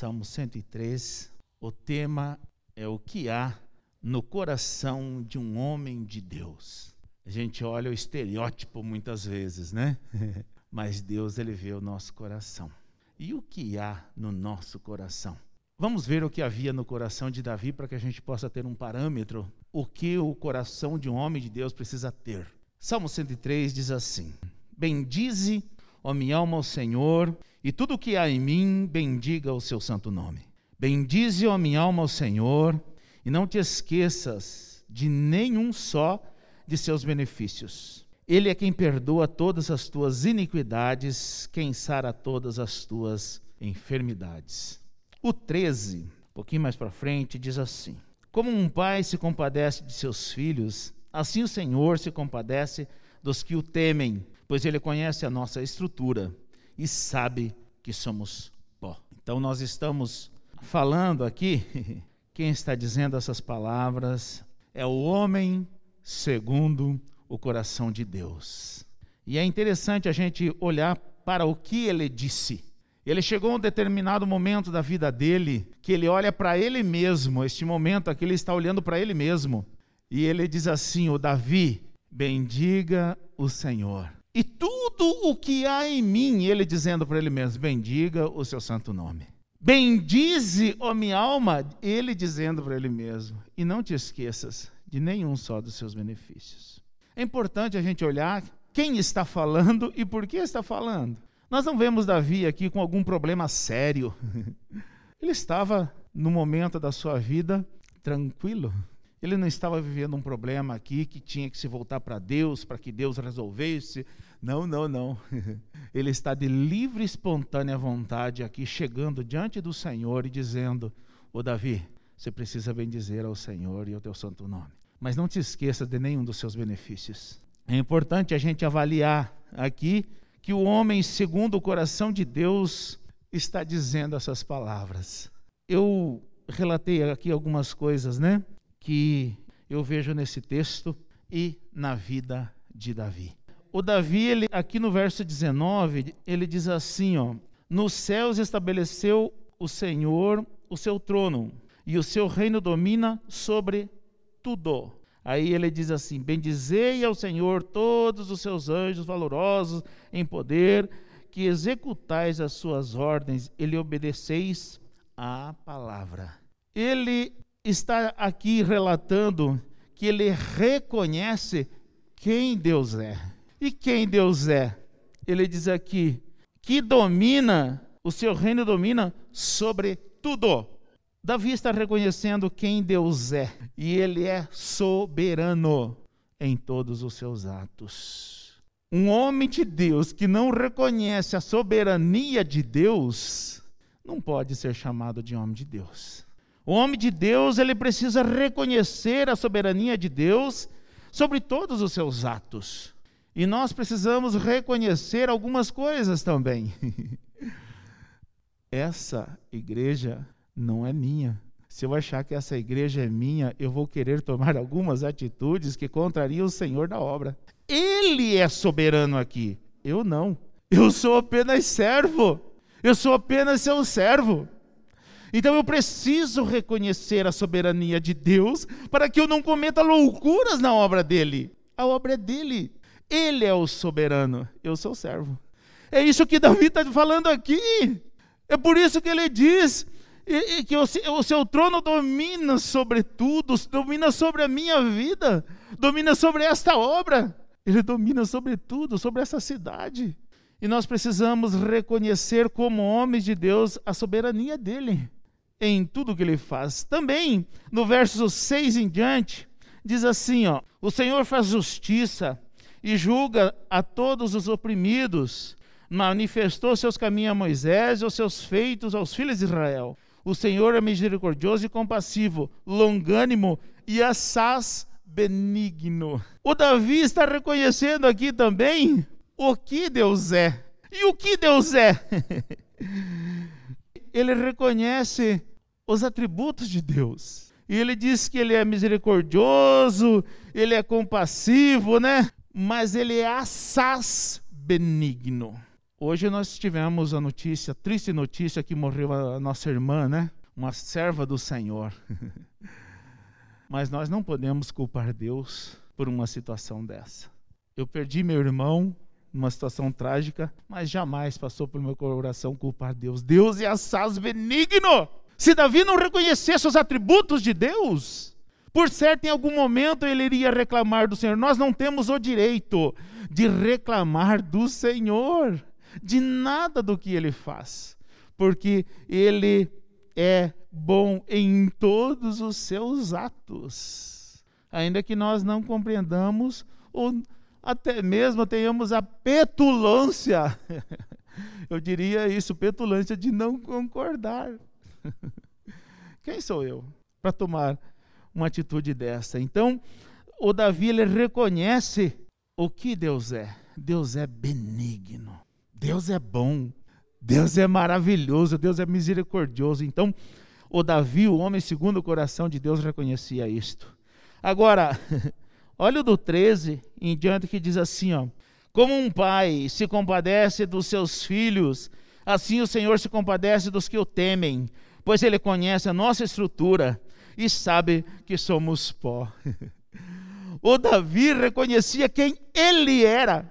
Salmo 103. O tema é o que há no coração de um homem de Deus. A gente olha o estereótipo muitas vezes, né? Mas Deus ele vê o nosso coração. E o que há no nosso coração? Vamos ver o que havia no coração de Davi para que a gente possa ter um parâmetro o que o coração de um homem de Deus precisa ter. Salmo 103 diz assim: Bendize, ó minha alma, ao Senhor, e tudo o que há em mim, bendiga o seu santo nome. Bendize, ó minha alma, ao Senhor, e não te esqueças de nenhum só de seus benefícios. Ele é quem perdoa todas as tuas iniquidades, quem sara todas as tuas enfermidades. O 13, um pouquinho mais para frente, diz assim: Como um pai se compadece de seus filhos, assim o Senhor se compadece dos que o temem, pois ele conhece a nossa estrutura e sabe que somos pó. Então nós estamos falando aqui, quem está dizendo essas palavras é o homem segundo o coração de Deus. E é interessante a gente olhar para o que ele disse. Ele chegou a um determinado momento da vida dele que ele olha para ele mesmo, este momento aqui ele está olhando para ele mesmo. E ele diz assim: O Davi, bendiga o Senhor e tudo o que há em mim, ele dizendo para ele mesmo: bendiga o seu santo nome. Bendize, ó minha alma, ele dizendo para ele mesmo, e não te esqueças de nenhum só dos seus benefícios. É importante a gente olhar quem está falando e por que está falando. Nós não vemos Davi aqui com algum problema sério. Ele estava no momento da sua vida tranquilo. Ele não estava vivendo um problema aqui que tinha que se voltar para Deus, para que Deus resolvesse. Não, não, não. Ele está de livre e espontânea vontade aqui, chegando diante do Senhor e dizendo: Ô Davi, você precisa bendizer ao Senhor e ao teu santo nome. Mas não te esqueça de nenhum dos seus benefícios. É importante a gente avaliar aqui que o homem, segundo o coração de Deus, está dizendo essas palavras. Eu relatei aqui algumas coisas, né? Que eu vejo nesse texto e na vida de Davi. O Davi, ele, aqui no verso 19, ele diz assim: ó, Nos céus estabeleceu o Senhor o seu trono, e o seu reino domina sobre tudo. Aí ele diz assim: Bendizei ao Senhor todos os seus anjos valorosos em poder, que executais as suas ordens e lhe obedeceis à palavra. Ele está aqui relatando que ele reconhece quem Deus é. E quem Deus é? Ele diz aqui que domina, o seu reino domina sobre tudo. Davi está reconhecendo quem Deus é e ele é soberano em todos os seus atos. Um homem de Deus que não reconhece a soberania de Deus não pode ser chamado de homem de Deus. O homem de Deus, ele precisa reconhecer a soberania de Deus sobre todos os seus atos. E nós precisamos reconhecer algumas coisas também. essa igreja não é minha. Se eu achar que essa igreja é minha, eu vou querer tomar algumas atitudes que contrariam o Senhor da obra. Ele é soberano aqui, eu não. Eu sou apenas servo. Eu sou apenas seu servo. Então eu preciso reconhecer a soberania de Deus para que eu não cometa loucuras na obra dele. A obra é dele. Ele é o soberano, eu sou servo. É isso que Davi está falando aqui. É por isso que ele diz que o seu trono domina sobre tudo, domina sobre a minha vida, domina sobre esta obra. Ele domina sobre tudo, sobre essa cidade. E nós precisamos reconhecer como homens de Deus a soberania dele em tudo que ele faz. Também, no verso 6 em diante, diz assim: ó, O Senhor faz justiça e julga a todos os oprimidos, manifestou seus caminhos a Moisés e os seus feitos aos filhos de Israel. O Senhor é misericordioso e compassivo, longânimo e assaz benigno. O Davi está reconhecendo aqui também o que Deus é. E o que Deus é? Ele reconhece os atributos de Deus. E ele diz que ele é misericordioso, ele é compassivo, né? Mas ele é assaz benigno. Hoje nós tivemos a notícia, a triste notícia que morreu a nossa irmã, né? Uma serva do Senhor. Mas nós não podemos culpar Deus por uma situação dessa. Eu perdi meu irmão numa situação trágica, mas jamais passou pelo meu coração culpar Deus. Deus é assaz benigno. Se Davi não reconhecesse os atributos de Deus, por certo, em algum momento ele iria reclamar do Senhor. Nós não temos o direito de reclamar do Senhor de nada do que ele faz, porque ele é bom em todos os seus atos. Ainda que nós não compreendamos ou até mesmo tenhamos a petulância, eu diria isso, petulância de não concordar. Quem sou eu para tomar uma atitude dessa? Então, o Davi ele reconhece o que Deus é. Deus é benigno. Deus é bom, Deus é maravilhoso, Deus é misericordioso. Então, o Davi, o homem segundo o coração de Deus, reconhecia isto. Agora, olha o do 13 em diante que diz assim, ó: Como um pai se compadece dos seus filhos, assim o Senhor se compadece dos que o temem, pois ele conhece a nossa estrutura e sabe que somos pó. o Davi reconhecia quem ele era.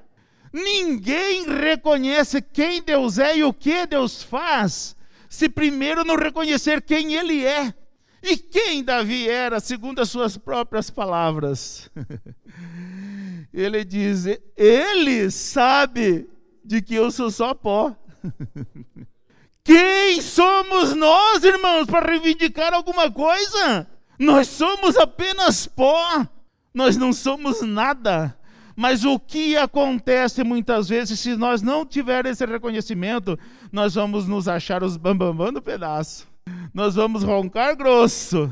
Ninguém reconhece quem Deus é e o que Deus faz, se primeiro não reconhecer quem Ele é. E quem Davi era, segundo as suas próprias palavras. Ele diz: Ele sabe de que eu sou só pó. Quem somos nós, irmãos, para reivindicar alguma coisa? Nós somos apenas pó, nós não somos nada. Mas o que acontece muitas vezes, se nós não tivermos esse reconhecimento, nós vamos nos achar os bambambam bam, bam do pedaço. Nós vamos roncar grosso.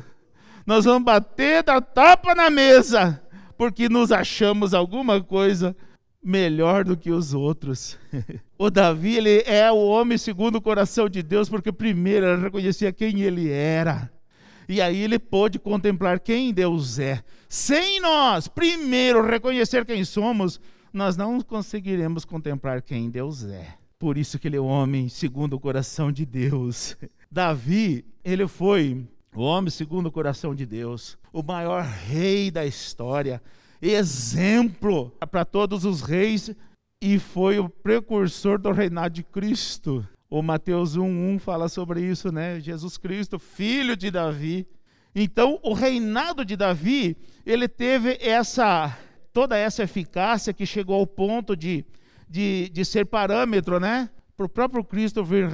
Nós vamos bater da tapa na mesa, porque nos achamos alguma coisa melhor do que os outros. o Davi, ele é o homem segundo o coração de Deus, porque primeiro ele reconhecia quem ele era. E aí ele pôde contemplar quem Deus é. Sem nós, primeiro, reconhecer quem somos, nós não conseguiremos contemplar quem Deus é. Por isso que ele é o homem segundo o coração de Deus. Davi, ele foi o homem segundo o coração de Deus, o maior rei da história, exemplo para todos os reis e foi o precursor do reinado de Cristo. O Mateus 1:1 fala sobre isso, né? Jesus Cristo, filho de Davi. Então, o reinado de Davi, ele teve essa toda essa eficácia que chegou ao ponto de, de, de ser parâmetro, né? Para o próprio Cristo vir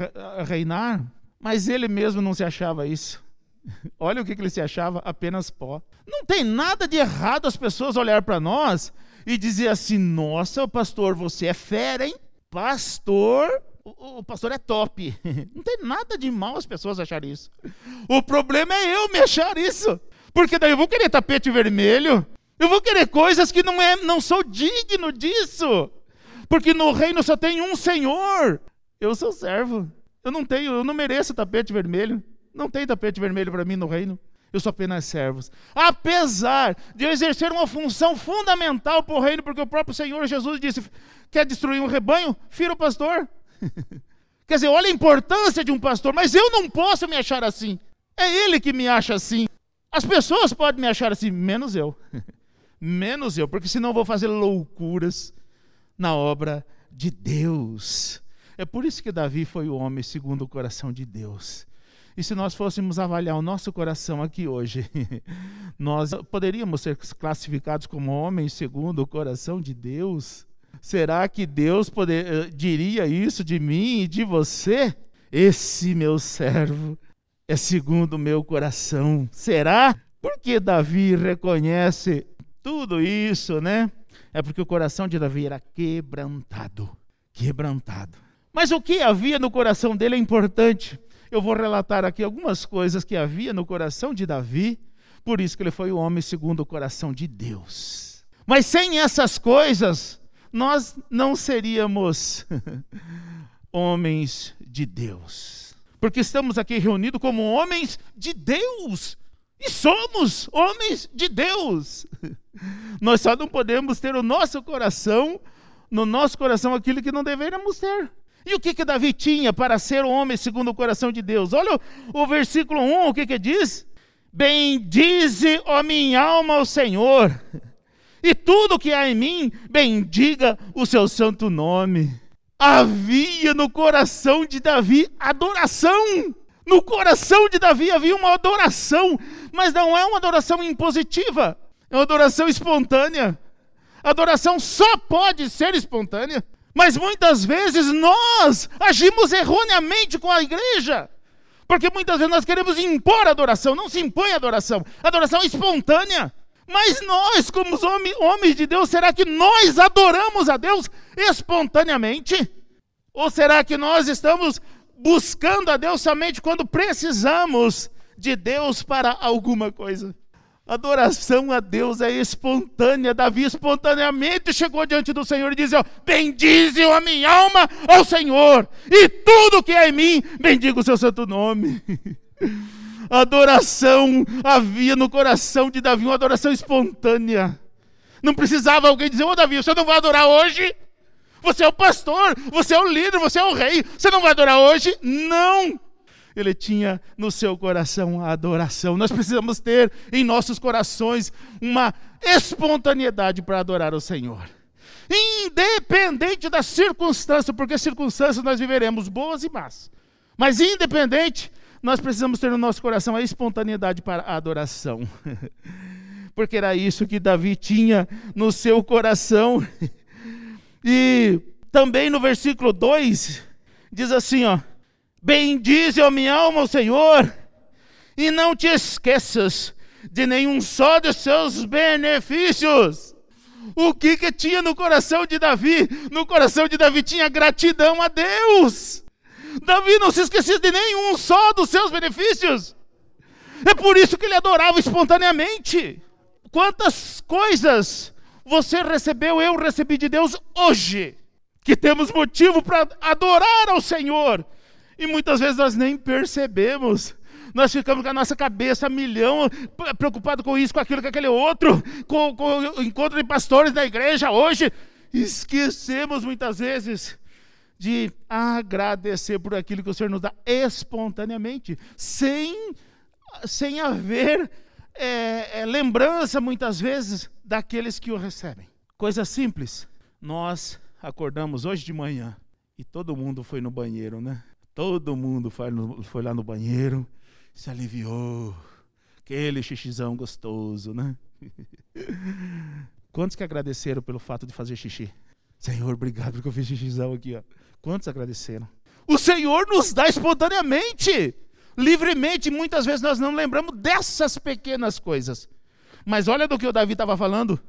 reinar, mas ele mesmo não se achava isso. Olha o que, que ele se achava, apenas pó. Não tem nada de errado as pessoas olhar para nós e dizer assim: nossa, pastor, você é fera, hein? Pastor, o, o, pastor é top. Não tem nada de mal as pessoas acharem isso. O problema é eu me achar isso. Porque daí eu vou querer tapete vermelho. Eu vou querer coisas que não, é, não sou digno disso. Porque no reino só tem um Senhor. Eu sou servo. Eu não tenho, eu não mereço tapete vermelho. Não tem tapete vermelho para mim no reino. Eu sou apenas servos. Apesar de eu exercer uma função fundamental para o reino, porque o próprio Senhor Jesus disse: quer destruir um rebanho? Fira o pastor. Quer dizer, olha a importância de um pastor, mas eu não posso me achar assim. É ele que me acha assim. As pessoas podem me achar assim, menos eu. menos eu, porque senão eu vou fazer loucuras na obra de Deus. É por isso que Davi foi o homem segundo o coração de Deus. E se nós fôssemos avaliar o nosso coração aqui hoje, nós poderíamos ser classificados como homens segundo o coração de Deus? Será que Deus poder, eh, diria isso de mim e de você? Esse meu servo é segundo o meu coração. Será? Porque Davi reconhece tudo isso, né? É porque o coração de Davi era quebrantado. Quebrantado. Mas o que havia no coração dele é importante. Eu vou relatar aqui algumas coisas que havia no coração de Davi, por isso que ele foi o homem segundo o coração de Deus. Mas sem essas coisas, nós não seríamos homens de Deus. Porque estamos aqui reunidos como homens de Deus. E somos homens de Deus. Nós só não podemos ter o nosso coração, no nosso coração, aquilo que não deveríamos ter. E o que que Davi tinha para ser um homem segundo o coração de Deus? Olha o, o versículo 1, o que que diz? Bendize, ó minha alma, ao Senhor, e tudo que há em mim, bendiga o seu santo nome. Havia no coração de Davi adoração. No coração de Davi havia uma adoração, mas não é uma adoração impositiva, é uma adoração espontânea. Adoração só pode ser espontânea, mas muitas vezes nós agimos erroneamente com a igreja. Porque muitas vezes nós queremos impor a adoração, não se impõe a adoração, a adoração é espontânea. Mas nós, como homens de Deus, será que nós adoramos a Deus espontaneamente? Ou será que nós estamos buscando a Deus somente quando precisamos de Deus para alguma coisa? Adoração a Deus é espontânea. Davi espontaneamente chegou diante do Senhor e disse: Bendize a minha alma ao Senhor, e tudo que é em mim, bendiga o seu santo nome. adoração havia no coração de Davi, uma adoração espontânea. Não precisava alguém dizer: Ô oh, Davi, você não vai adorar hoje? Você é o pastor, você é o líder, você é o rei, você não vai adorar hoje? Não! Ele tinha no seu coração a adoração. Nós precisamos ter em nossos corações uma espontaneidade para adorar o Senhor. Independente da circunstância, porque circunstâncias nós viveremos boas e más. Mas independente, nós precisamos ter no nosso coração a espontaneidade para a adoração. porque era isso que Davi tinha no seu coração. E também no versículo 2 diz assim, ó: Bendize, a minha alma, o Senhor, e não te esqueças de nenhum só de seus benefícios. O que que tinha no coração de Davi? No coração de Davi tinha gratidão a Deus. Davi não se esquecia de nenhum só dos seus benefícios. É por isso que ele adorava espontaneamente. Quantas coisas você recebeu, eu recebi de Deus hoje, que temos motivo para adorar ao Senhor e muitas vezes nós nem percebemos. Nós ficamos com a nossa cabeça a milhão, preocupado com isso, com aquilo, com aquele outro, com, com o encontro de pastores da igreja hoje. Esquecemos muitas vezes de agradecer por aquilo que o Senhor nos dá espontaneamente, sem, sem haver é, é, lembrança, muitas vezes, daqueles que o recebem. Coisa simples. Nós acordamos hoje de manhã e todo mundo foi no banheiro, né? Todo mundo foi, no, foi lá no banheiro, se aliviou. Aquele xixizão gostoso, né? Quantos que agradeceram pelo fato de fazer xixi? Senhor, obrigado porque eu fiz xixizão aqui, ó. Quantos agradeceram? O Senhor nos dá espontaneamente, livremente. Muitas vezes nós não lembramos dessas pequenas coisas. Mas olha do que o Davi estava falando,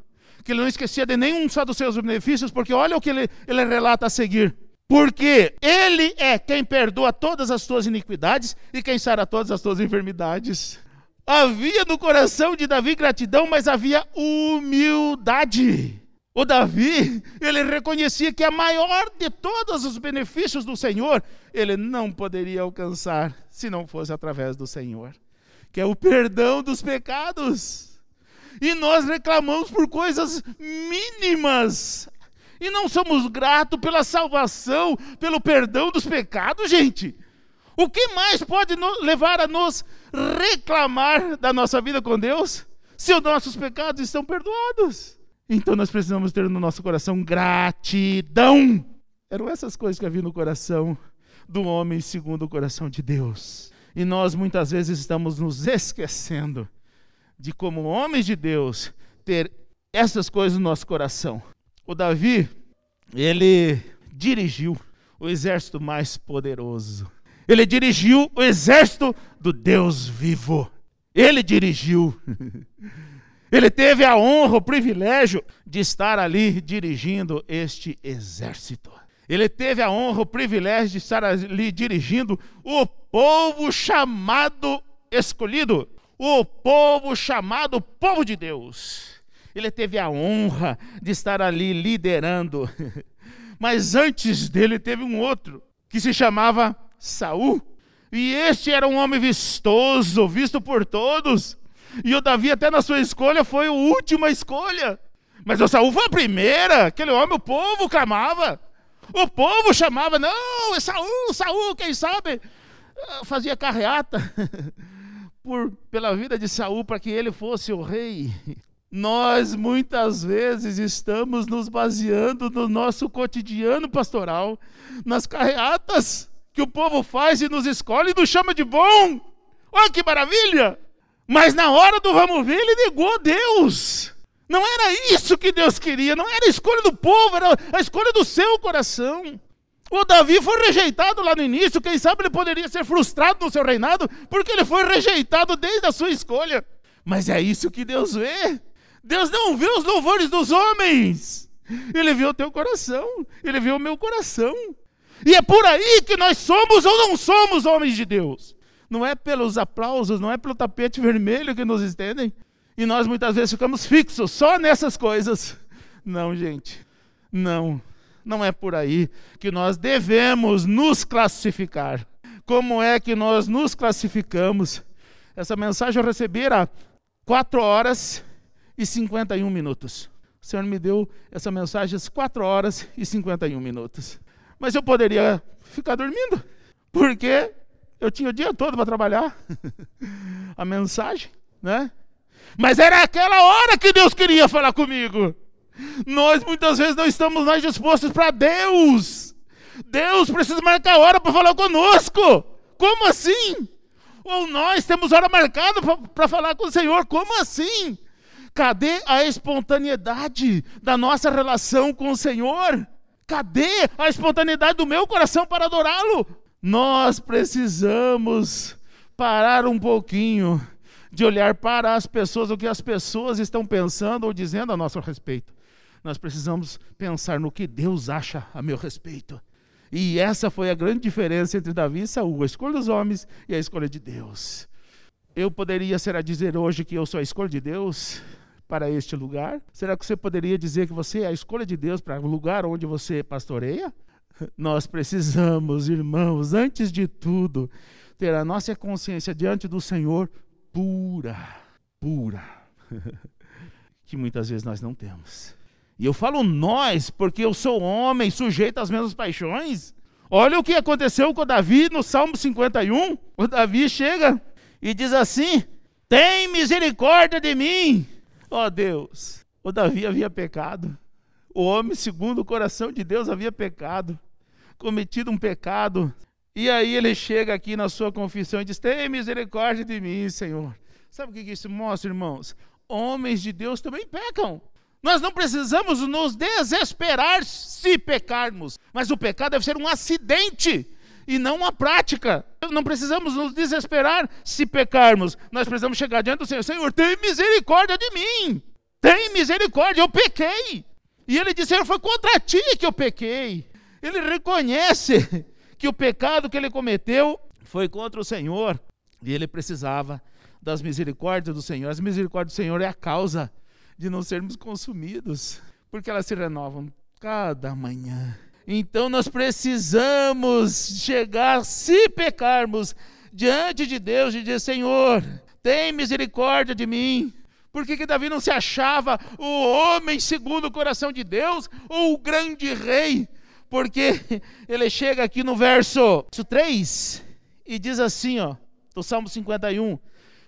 que ele não esquecia de nenhum só dos seus benefícios, porque olha o que ele, ele relata a seguir. Porque Ele é quem perdoa todas as tuas iniquidades e quem sara todas as tuas enfermidades. Havia no coração de Davi gratidão, mas havia humildade. O Davi, ele reconhecia que a maior de todos os benefícios do Senhor, ele não poderia alcançar se não fosse através do Senhor, que é o perdão dos pecados. E nós reclamamos por coisas mínimas, e não somos gratos pela salvação, pelo perdão dos pecados, gente. O que mais pode levar a nos reclamar da nossa vida com Deus se os nossos pecados estão perdoados? Então nós precisamos ter no nosso coração gratidão. Eram essas coisas que havia no coração do homem segundo o coração de Deus. E nós muitas vezes estamos nos esquecendo de, como homens de Deus, ter essas coisas no nosso coração. O Davi, ele dirigiu o exército mais poderoso. Ele dirigiu o exército do Deus vivo. Ele dirigiu. Ele teve a honra, o privilégio de estar ali dirigindo este exército. Ele teve a honra, o privilégio de estar ali dirigindo o povo chamado escolhido, o povo chamado povo de Deus ele teve a honra de estar ali liderando. Mas antes dele teve um outro que se chamava Saul. E este era um homem vistoso, visto por todos. E o Davi até na sua escolha foi a última escolha. Mas o Saul foi a primeira. Aquele homem, o povo clamava. O povo chamava, não, é Saul, Saul, quem sabe? Ah, fazia carreata por, pela vida de Saul para que ele fosse o rei. Nós muitas vezes estamos nos baseando no nosso cotidiano pastoral, nas carreatas que o povo faz e nos escolhe e nos chama de bom. Olha que maravilha! Mas na hora do vamos ver, ele negou Deus. Não era isso que Deus queria, não era a escolha do povo, era a escolha do seu coração. O Davi foi rejeitado lá no início, quem sabe ele poderia ser frustrado no seu reinado, porque ele foi rejeitado desde a sua escolha. Mas é isso que Deus vê. Deus não vê os louvores dos homens. Ele vê o teu coração, ele vê o meu coração. E é por aí que nós somos ou não somos homens de Deus. Não é pelos aplausos, não é pelo tapete vermelho que nos estendem. E nós muitas vezes ficamos fixos só nessas coisas. Não, gente. Não. Não é por aí que nós devemos nos classificar. Como é que nós nos classificamos? Essa mensagem eu recebi há 4 horas e 51 minutos. O Senhor me deu essa mensagem às 4 horas e 51 minutos. Mas eu poderia ficar dormindo, porque eu tinha o dia todo para trabalhar a mensagem, né? Mas era aquela hora que Deus queria falar comigo. Nós muitas vezes não estamos mais dispostos para Deus. Deus precisa marcar hora para falar conosco. Como assim? Ou nós temos hora marcada para falar com o Senhor. Como assim? Cadê a espontaneidade da nossa relação com o Senhor? Cadê a espontaneidade do meu coração para adorá-lo? Nós precisamos parar um pouquinho de olhar para as pessoas, o que as pessoas estão pensando ou dizendo a nosso respeito. Nós precisamos pensar no que Deus acha a meu respeito. E essa foi a grande diferença entre Davi e Saul, a escolha dos homens e a escolha de Deus. Eu poderia ser a dizer hoje que eu sou a escolha de Deus? Para este lugar? Será que você poderia dizer que você é a escolha de Deus para o lugar onde você pastoreia? Nós precisamos, irmãos, antes de tudo, ter a nossa consciência diante do Senhor pura, pura, que muitas vezes nós não temos. E eu falo nós, porque eu sou homem sujeito às mesmas paixões. Olha o que aconteceu com Davi no Salmo 51. O Davi chega e diz assim: Tem misericórdia de mim, Ó oh, Deus, o Davi havia pecado. O homem, segundo o coração de Deus, havia pecado, cometido um pecado. E aí ele chega aqui na sua confissão e diz: Tem misericórdia de mim, Senhor. Sabe o que isso mostra, irmãos? Homens de Deus também pecam. Nós não precisamos nos desesperar se pecarmos, mas o pecado deve ser um acidente e não uma prática. Não precisamos nos desesperar se pecarmos. Nós precisamos chegar diante do Senhor. Senhor, tem misericórdia de mim. Tem misericórdia, eu pequei. E ele disse: foi contra ti que eu pequei. Ele reconhece que o pecado que ele cometeu foi contra o Senhor. E ele precisava das misericórdias do Senhor. As misericórdias do Senhor é a causa de não sermos consumidos, porque elas se renovam cada manhã. Então nós precisamos chegar, se pecarmos, diante de Deus e dizer: Senhor, tem misericórdia de mim. Por que, que Davi não se achava o homem segundo o coração de Deus ou o grande rei? Porque ele chega aqui no verso 3 e diz assim, ó, do Salmo 51: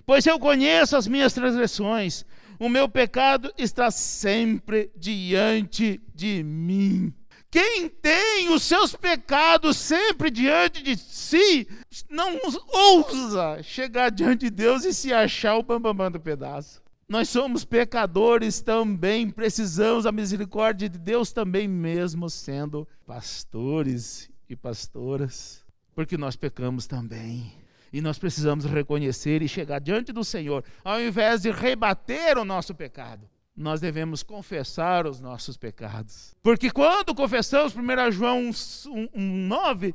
Pois eu conheço as minhas transgressões, o meu pecado está sempre diante de mim. Quem tem os seus pecados sempre diante de si, não ousa chegar diante de Deus e se achar o bambambam do pedaço. Nós somos pecadores também, precisamos da misericórdia de Deus também, mesmo sendo pastores e pastoras, porque nós pecamos também. E nós precisamos reconhecer e chegar diante do Senhor, ao invés de rebater o nosso pecado nós devemos confessar os nossos pecados. Porque quando confessamos, 1 João 9,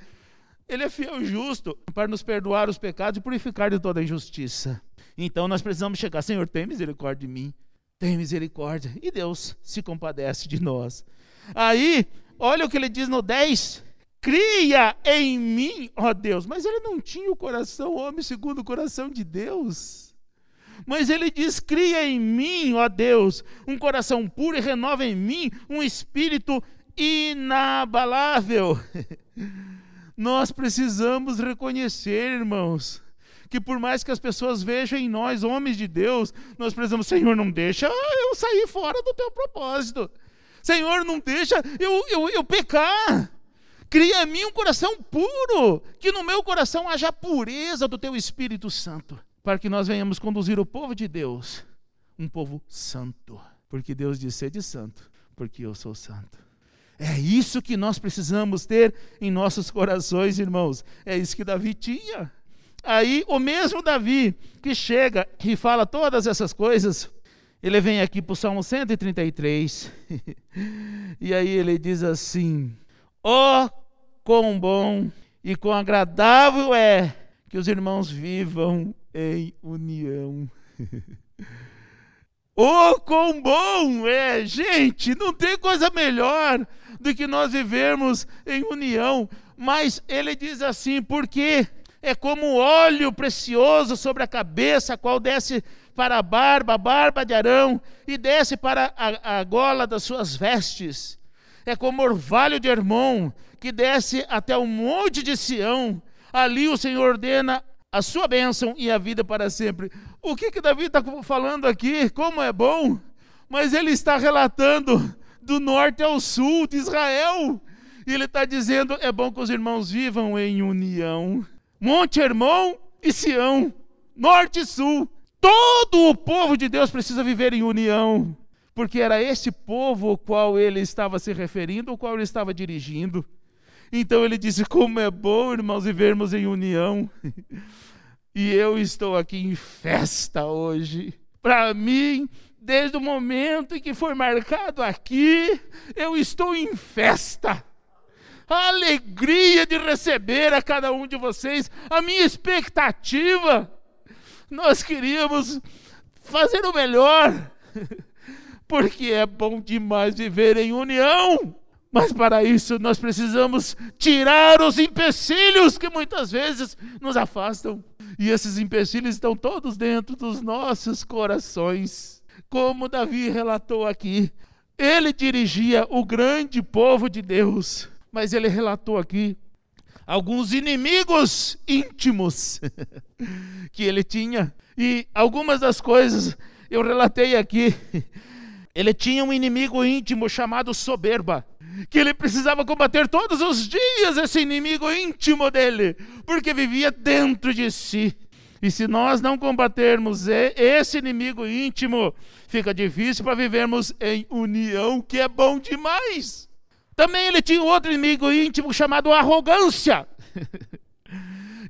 ele é fiel e justo para nos perdoar os pecados e purificar de toda injustiça. Então nós precisamos chegar, Senhor, tem misericórdia de mim, tem misericórdia. E Deus se compadece de nós. Aí, olha o que ele diz no 10. Cria em mim, ó Deus. Mas ele não tinha o coração, homem segundo o coração de Deus. Mas ele diz: cria em mim, ó Deus, um coração puro e renova em mim um espírito inabalável. Nós precisamos reconhecer, irmãos, que por mais que as pessoas vejam em nós homens de Deus, nós precisamos, Senhor, não deixa eu sair fora do teu propósito. Senhor, não deixa eu, eu, eu pecar. Cria em mim um coração puro, que no meu coração haja pureza do teu Espírito Santo, para que nós venhamos conduzir o povo de Deus, um povo santo, porque Deus disse: sede santo, porque eu sou santo. É isso que nós precisamos ter em nossos corações, irmãos. É isso que Davi tinha. Aí, o mesmo Davi que chega e fala todas essas coisas, ele vem aqui para o Salmo 133, e aí ele diz assim: Ó oh, quão bom e quão agradável é que os irmãos vivam em união. oh, quão bom é! Gente, não tem coisa melhor do que nós vivermos em união. Mas ele diz assim, porque é como óleo precioso sobre a cabeça, qual desce para a barba, a barba de Arão, e desce para a, a gola das suas vestes. É como orvalho de Hermon, que desce até o monte de Sião. Ali o Senhor ordena a sua bênção e a vida para sempre. O que que Davi está falando aqui? Como é bom! Mas ele está relatando do norte ao sul de Israel. E ele está dizendo: é bom que os irmãos vivam em união. Monte Hermon e Sião, norte e sul. Todo o povo de Deus precisa viver em união, porque era esse povo ao qual ele estava se referindo, ao qual ele estava dirigindo. Então ele disse: Como é bom, irmãos, vivermos em união. e eu estou aqui em festa hoje. Para mim, desde o momento em que foi marcado aqui, eu estou em festa. A alegria de receber a cada um de vocês, a minha expectativa. Nós queríamos fazer o melhor, porque é bom demais viver em união. Mas para isso nós precisamos tirar os empecilhos que muitas vezes nos afastam. E esses empecilhos estão todos dentro dos nossos corações. Como Davi relatou aqui, ele dirigia o grande povo de Deus, mas ele relatou aqui alguns inimigos íntimos que ele tinha. E algumas das coisas eu relatei aqui. Ele tinha um inimigo íntimo chamado soberba que ele precisava combater todos os dias esse inimigo íntimo dele, porque vivia dentro de si. E se nós não combatermos esse inimigo íntimo, fica difícil para vivermos em união, que é bom demais. Também ele tinha outro inimigo íntimo chamado arrogância.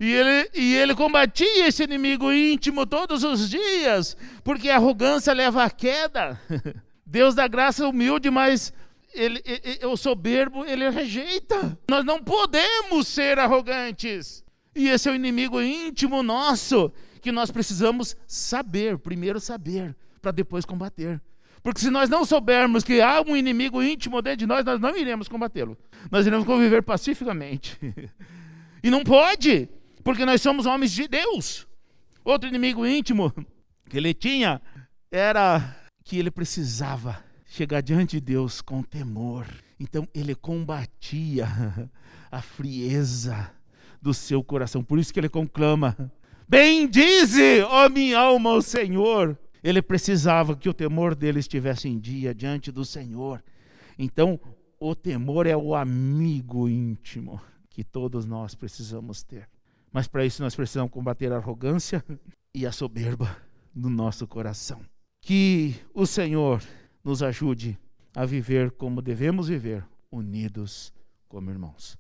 E ele, e ele combatia esse inimigo íntimo todos os dias, porque a arrogância leva à queda. Deus dá graça humilde, mas ele, ele, o soberbo, ele rejeita. Nós não podemos ser arrogantes. E esse é o inimigo íntimo nosso, que nós precisamos saber, primeiro saber, para depois combater. Porque se nós não soubermos que há um inimigo íntimo dentro de nós, nós não iremos combatê-lo. Nós iremos conviver pacificamente. e não pode, porque nós somos homens de Deus. Outro inimigo íntimo que ele tinha era que ele precisava chegar diante de Deus com temor. Então ele combatia a frieza do seu coração. Por isso que ele conclama: Bendize, ó minha alma, o Senhor. Ele precisava que o temor dele estivesse em dia diante do Senhor. Então, o temor é o amigo íntimo que todos nós precisamos ter. Mas para isso nós precisamos combater a arrogância e a soberba no nosso coração. Que o Senhor nos ajude a viver como devemos viver, unidos como irmãos.